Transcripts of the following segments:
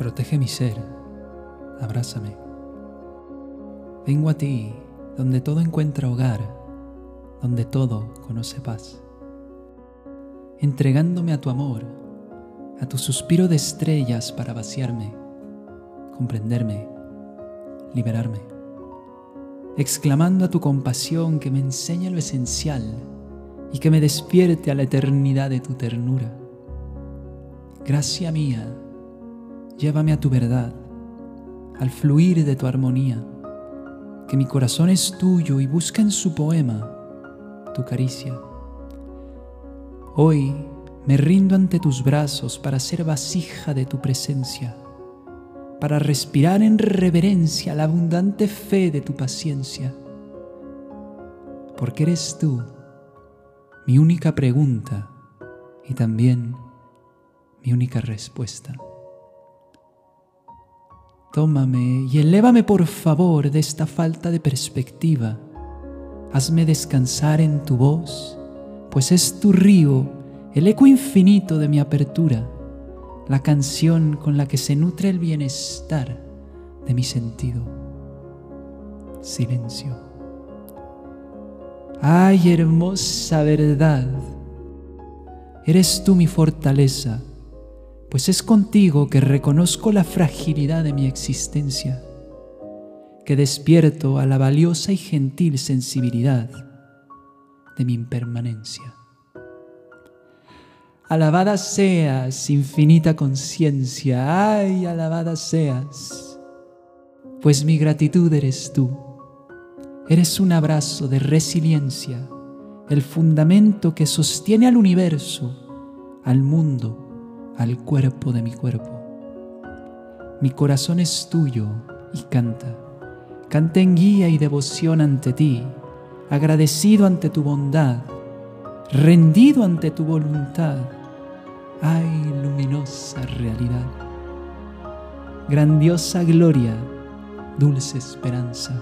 Protege mi ser, abrázame. Vengo a ti, donde todo encuentra hogar, donde todo conoce paz. Entregándome a tu amor, a tu suspiro de estrellas para vaciarme, comprenderme, liberarme. Exclamando a tu compasión que me enseña lo esencial y que me despierte a la eternidad de tu ternura. Gracia mía, llévame a tu verdad, al fluir de tu armonía, que mi corazón es tuyo y busca en su poema tu caricia. Hoy me rindo ante tus brazos para ser vasija de tu presencia, para respirar en reverencia la abundante fe de tu paciencia, porque eres tú mi única pregunta y también mi única respuesta. Tómame y elévame por favor de esta falta de perspectiva. Hazme descansar en tu voz, pues es tu río el eco infinito de mi apertura, la canción con la que se nutre el bienestar de mi sentido. Silencio. Ay, hermosa verdad, eres tú mi fortaleza pues es contigo que reconozco la fragilidad de mi existencia, que despierto a la valiosa y gentil sensibilidad de mi impermanencia. Alabada seas, infinita conciencia, ay, alabada seas, pues mi gratitud eres tú. Eres un abrazo de resiliencia, el fundamento que sostiene al universo, al mundo, al cuerpo de mi cuerpo. Mi corazón es tuyo y canta. Canta en guía y devoción ante ti, agradecido ante tu bondad, rendido ante tu voluntad. Ay, luminosa realidad, grandiosa gloria, dulce esperanza.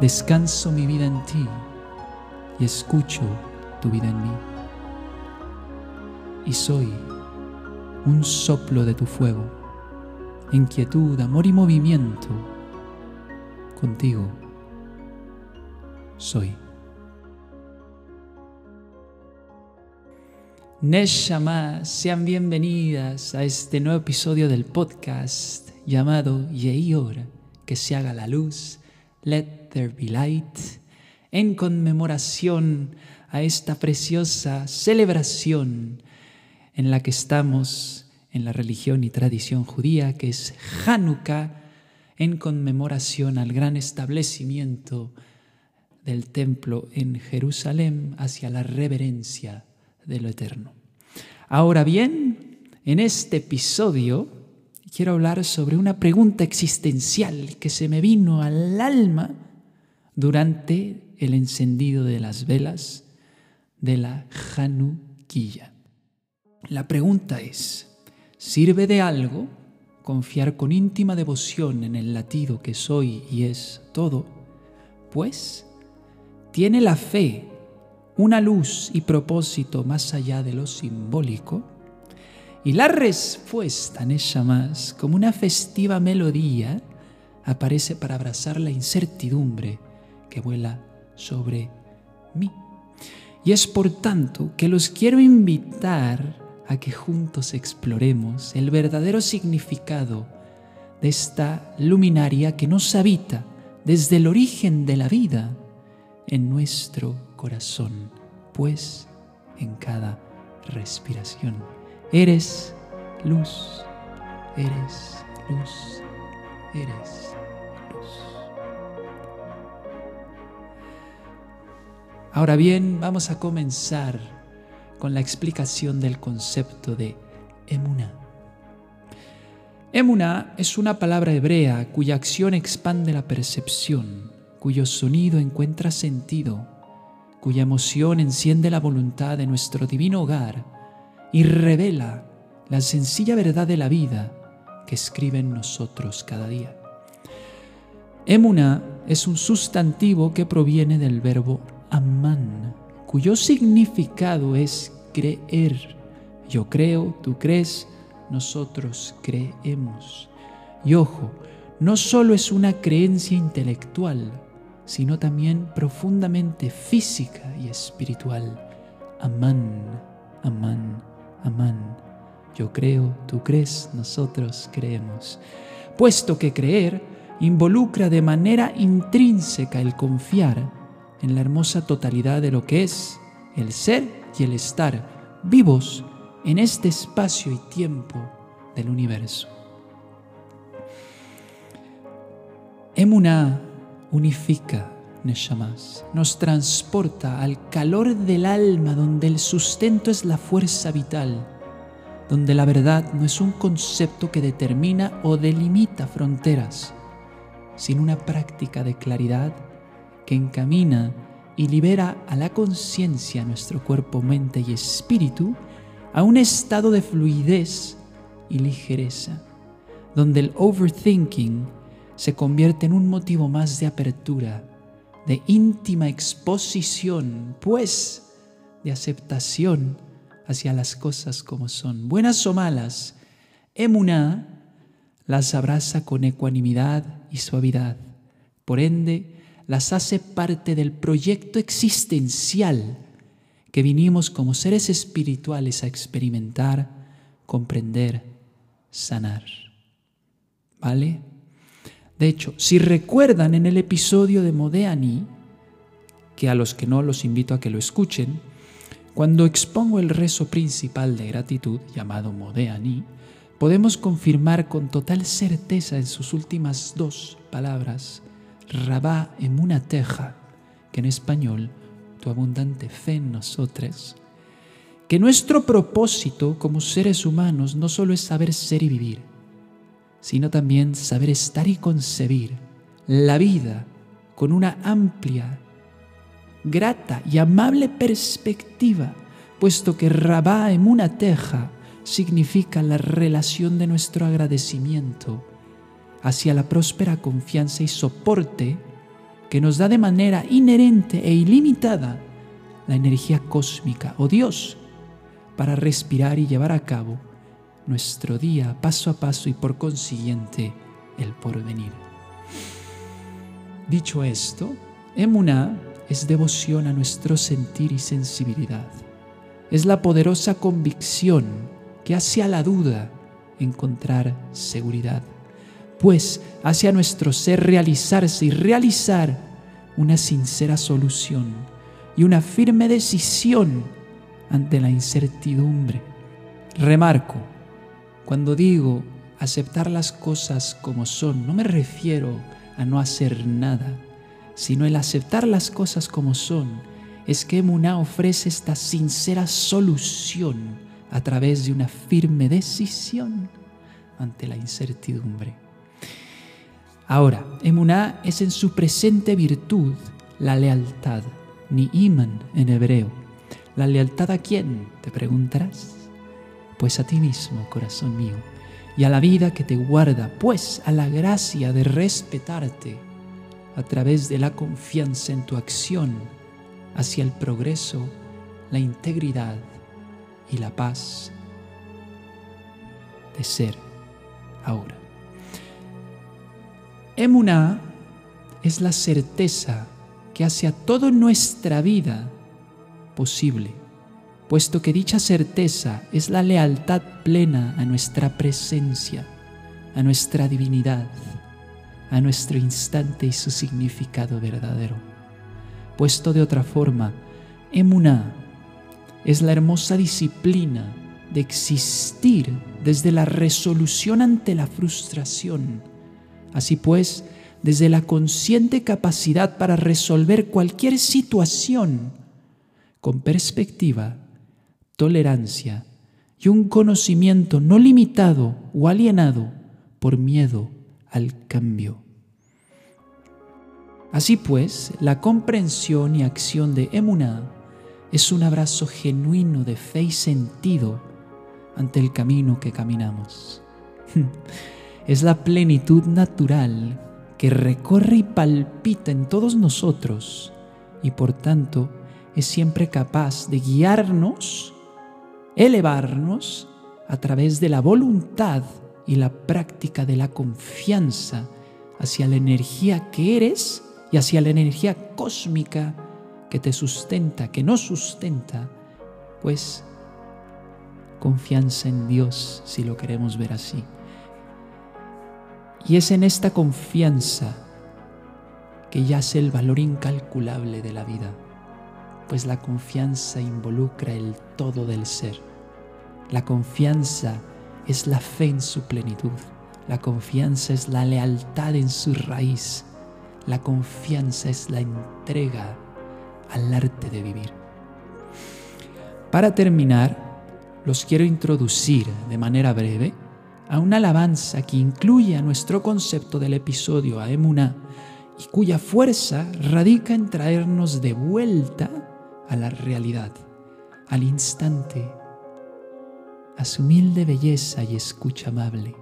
Descanso mi vida en ti y escucho tu vida en mí. Y soy un soplo de tu fuego, inquietud, amor y movimiento. Contigo soy. Neshama, sean bienvenidas a este nuevo episodio del podcast llamado Yehior, que se haga la luz, Let There Be Light, en conmemoración a esta preciosa celebración en la que estamos en la religión y tradición judía, que es Hanukkah, en conmemoración al gran establecimiento del templo en Jerusalén hacia la reverencia de lo eterno. Ahora bien, en este episodio quiero hablar sobre una pregunta existencial que se me vino al alma durante el encendido de las velas de la Hanukkah. La pregunta es, ¿sirve de algo confiar con íntima devoción en el latido que soy y es todo? Pues, ¿tiene la fe una luz y propósito más allá de lo simbólico? Y la respuesta en ella más, como una festiva melodía, aparece para abrazar la incertidumbre que vuela sobre mí. Y es por tanto que los quiero invitar a que juntos exploremos el verdadero significado de esta luminaria que nos habita desde el origen de la vida en nuestro corazón, pues en cada respiración. Eres luz, eres luz, eres luz. Ahora bien, vamos a comenzar con la explicación del concepto de emuná. Emuná es una palabra hebrea cuya acción expande la percepción, cuyo sonido encuentra sentido, cuya emoción enciende la voluntad de nuestro divino hogar y revela la sencilla verdad de la vida que escribe en nosotros cada día. Emuná es un sustantivo que proviene del verbo amán, cuyo significado es creer. Yo creo, tú crees, nosotros creemos. Y ojo, no solo es una creencia intelectual, sino también profundamente física y espiritual. Amán, amán, amán. Yo creo, tú crees, nosotros creemos. Puesto que creer involucra de manera intrínseca el confiar en la hermosa totalidad de lo que es el ser y el estar vivos en este espacio y tiempo del universo. Emuná unifica Neshamas, nos transporta al calor del alma donde el sustento es la fuerza vital, donde la verdad no es un concepto que determina o delimita fronteras, sino una práctica de claridad que encamina y libera a la conciencia, nuestro cuerpo, mente y espíritu, a un estado de fluidez y ligereza, donde el overthinking se convierte en un motivo más de apertura, de íntima exposición, pues de aceptación hacia las cosas como son, buenas o malas. Emuná las abraza con ecuanimidad y suavidad. Por ende, las hace parte del proyecto existencial que vinimos como seres espirituales a experimentar, comprender, sanar. ¿Vale? De hecho, si recuerdan en el episodio de Modeani, que a los que no los invito a que lo escuchen, cuando expongo el rezo principal de gratitud, llamado Modeani, podemos confirmar con total certeza en sus últimas dos palabras, Rabá teja, que en español, tu abundante fe en nosotros, que nuestro propósito como seres humanos no solo es saber ser y vivir, sino también saber estar y concebir la vida con una amplia, grata y amable perspectiva, puesto que Rabá en una teja significa la relación de nuestro agradecimiento hacia la próspera confianza y soporte que nos da de manera inherente e ilimitada la energía cósmica o Dios para respirar y llevar a cabo nuestro día paso a paso y por consiguiente el porvenir. Dicho esto, Emuná es devoción a nuestro sentir y sensibilidad. Es la poderosa convicción que hace a la duda encontrar seguridad, pues hace a nuestro ser realizarse y realizar una sincera solución y una firme decisión ante la incertidumbre. Remarco, cuando digo aceptar las cosas como son, no me refiero a no hacer nada, sino el aceptar las cosas como son es que Emuná ofrece esta sincera solución a través de una firme decisión ante la incertidumbre. Ahora, Emuná es en su presente virtud la lealtad, ni iman en hebreo. ¿La lealtad a quién? Te preguntarás pues a ti mismo, corazón mío, y a la vida que te guarda, pues a la gracia de respetarte a través de la confianza en tu acción hacia el progreso, la integridad y la paz de ser ahora. Emuná es la certeza que hace a toda nuestra vida posible puesto que dicha certeza es la lealtad plena a nuestra presencia, a nuestra divinidad, a nuestro instante y su significado verdadero. Puesto de otra forma, emuná es la hermosa disciplina de existir desde la resolución ante la frustración. Así pues, desde la consciente capacidad para resolver cualquier situación con perspectiva tolerancia y un conocimiento no limitado o alienado por miedo al cambio. Así pues, la comprensión y acción de Emuná es un abrazo genuino de fe y sentido ante el camino que caminamos. Es la plenitud natural que recorre y palpita en todos nosotros y por tanto es siempre capaz de guiarnos elevarnos a través de la voluntad y la práctica de la confianza hacia la energía que eres y hacia la energía cósmica que te sustenta, que nos sustenta, pues confianza en Dios, si lo queremos ver así. Y es en esta confianza que yace el valor incalculable de la vida, pues la confianza involucra el todo del ser. La confianza es la fe en su plenitud. La confianza es la lealtad en su raíz. La confianza es la entrega al arte de vivir. Para terminar, los quiero introducir de manera breve a una alabanza que incluye a nuestro concepto del episodio a Emuna y cuya fuerza radica en traernos de vuelta a la realidad, al instante a su humilde belleza y escucha amable,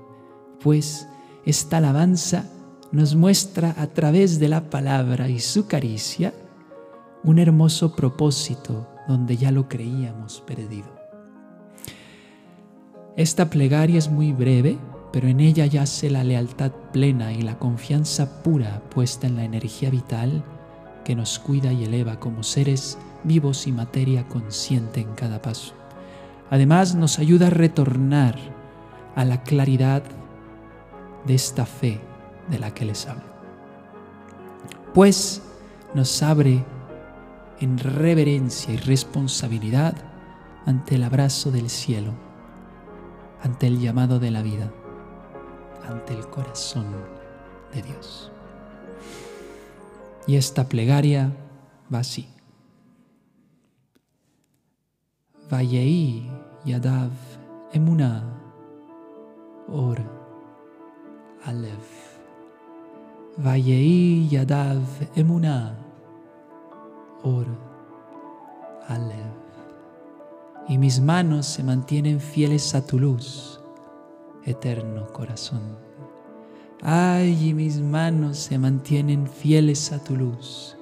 pues esta alabanza nos muestra a través de la palabra y su caricia un hermoso propósito donde ya lo creíamos perdido. Esta plegaria es muy breve, pero en ella yace la lealtad plena y la confianza pura puesta en la energía vital que nos cuida y eleva como seres vivos y materia consciente en cada paso. Además nos ayuda a retornar a la claridad de esta fe de la que les hablo. Pues nos abre en reverencia y responsabilidad ante el abrazo del cielo, ante el llamado de la vida, ante el corazón de Dios. Y esta plegaria va así. Vayei Yadav Emuna Or Alev. Vayei Yadav Emuna Or Alev. Y mis manos se mantienen fieles a tu luz, eterno corazón. Ay, y mis manos se mantienen fieles a tu luz,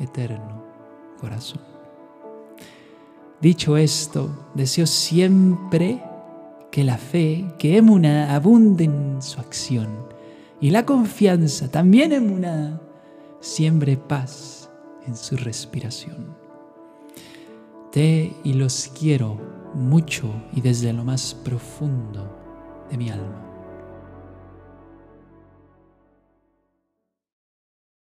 eterno corazón. Dicho esto, deseo siempre que la fe, que Emuna abunde en su acción y la confianza, también Emuna, siembre paz en su respiración. Te y los quiero mucho y desde lo más profundo de mi alma.